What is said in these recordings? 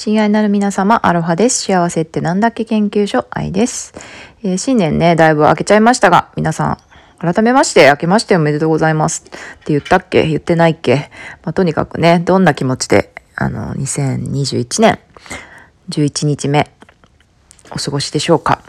親愛なる皆様、アロハです。幸せってなんだっけ研究所、愛です。えー、新年ね、だいぶ明けちゃいましたが、皆さん、改めまして、明けましておめでとうございます。って言ったっけ？言ってないっけ？まあ、とにかくね、どんな気持ちで、あの、2021年11日目、お過ごしでしょうか。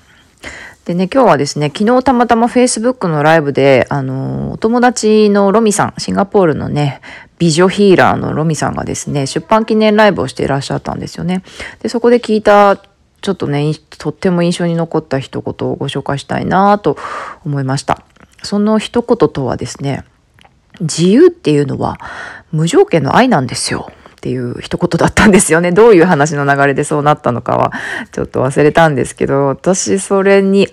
でね、今日はですね、昨日たまたま Facebook のライブで、あの、お友達のロミさん、シンガポールのね、美女ヒーラーのロミさんがですね、出版記念ライブをしていらっしゃったんですよね。で、そこで聞いた、ちょっとね、とっても印象に残った一言をご紹介したいなと思いました。その一言とはですね、自由っていうのは無条件の愛なんですよ。っていう一言だったんですよね。どういう話の流れでそうなったのかはちょっと忘れたんですけど、私それに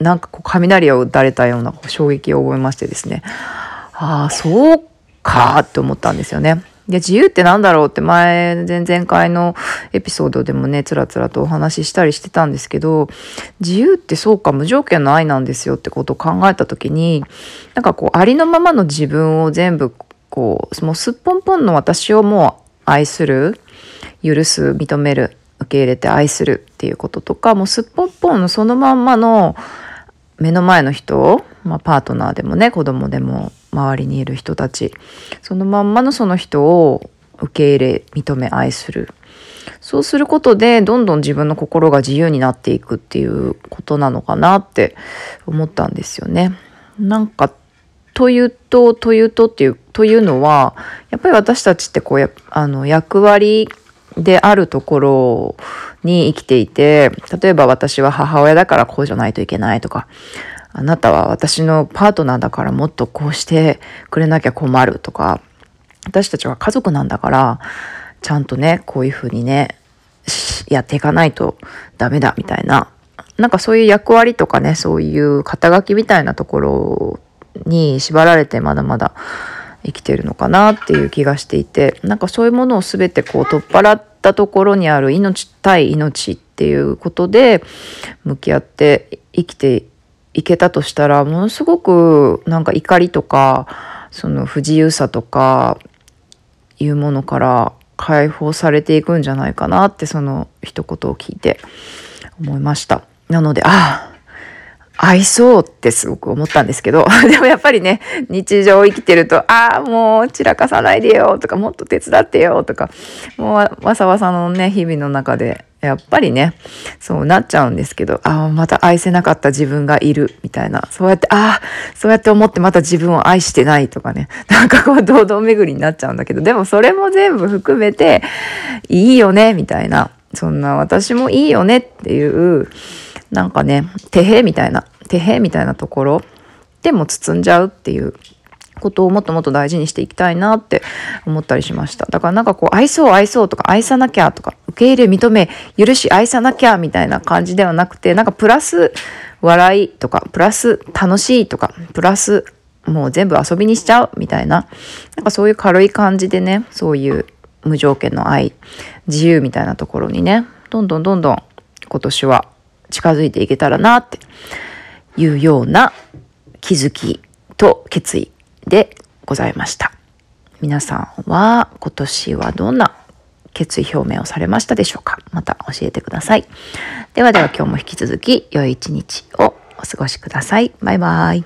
なんかこう雷を打たれたような衝撃を覚えましてですね。ああ、そうかーって思ったんですよね。で、自由って何だろうって前、前々回のエピソードでもね、つらつらとお話ししたりしてたんですけど、自由ってそうか、無条件の愛なんですよってことを考えた時に、なんかこう、ありのままの自分を全部、こう、もうすっぽんぽんの私をもう愛する、許す、認める、受け入れて愛するっていうこととか、もうすっぽんぽんのそのまんまの目の前の人、まあ、パートナーでもね、子供でも周りにいる人たちそのまんまのその人を受け入れ認め愛するそうすることでどんどん自分の心が自由になっていくっていうことなのかなって思ったんですよね。なんかというとというとっていうというのはやっぱり私たちってこうあの役割であるところに生きていて例えば私は母親だからこうじゃないといけないとかあなたは私のパートナーだからもっとこうしてくれなきゃ困るとか、私たちは家族なんだから、ちゃんとね、こういうふうにね、やっていかないとダメだみたいな、なんかそういう役割とかね、そういう肩書きみたいなところに縛られてまだまだ生きてるのかなっていう気がしていて、なんかそういうものを全てこう取っ払ったところにある命対命っていうことで向き合って生きていけたとしたらものすごくなんか怒りとかその不自由さとかいうものから解放されていくんじゃないかなってその一言を聞いて思いました。なのでああ合いそうってすごく思ったんですけど、でもやっぱりね、日常生きてると、ああ、もう散らかさないでよとか、もっと手伝ってよとか、もうわさわさのね、日々の中で、やっぱりね、そうなっちゃうんですけど、ああ、また愛せなかった自分がいる、みたいな。そうやって、ああ、そうやって思ってまた自分を愛してないとかね。なんかこう、堂々巡りになっちゃうんだけど、でもそれも全部含めて、いいよね、みたいな。そんな私もいいよねっていう、なんかね、手へみたいな、手へみたいなところでも包んじゃうっていうことをもっともっと大事にしていきたいなって思ったりしました。だからなんかこう、愛そう愛そうとか愛さなきゃとか、受け入れ認め、許し愛さなきゃみたいな感じではなくて、なんかプラス笑いとか、プラス楽しいとか、プラスもう全部遊びにしちゃうみたいな、なんかそういう軽い感じでね、そういう無条件の愛、自由みたいなところにね、どんどんどんどん今年は近づいていけたらなっていうような気づきと決意でございました。皆さんは今年はどんな決意表明をされましたでしょうか？また教えてください。ではでは今日も引き続き良い一日をお過ごしください。バイバイ。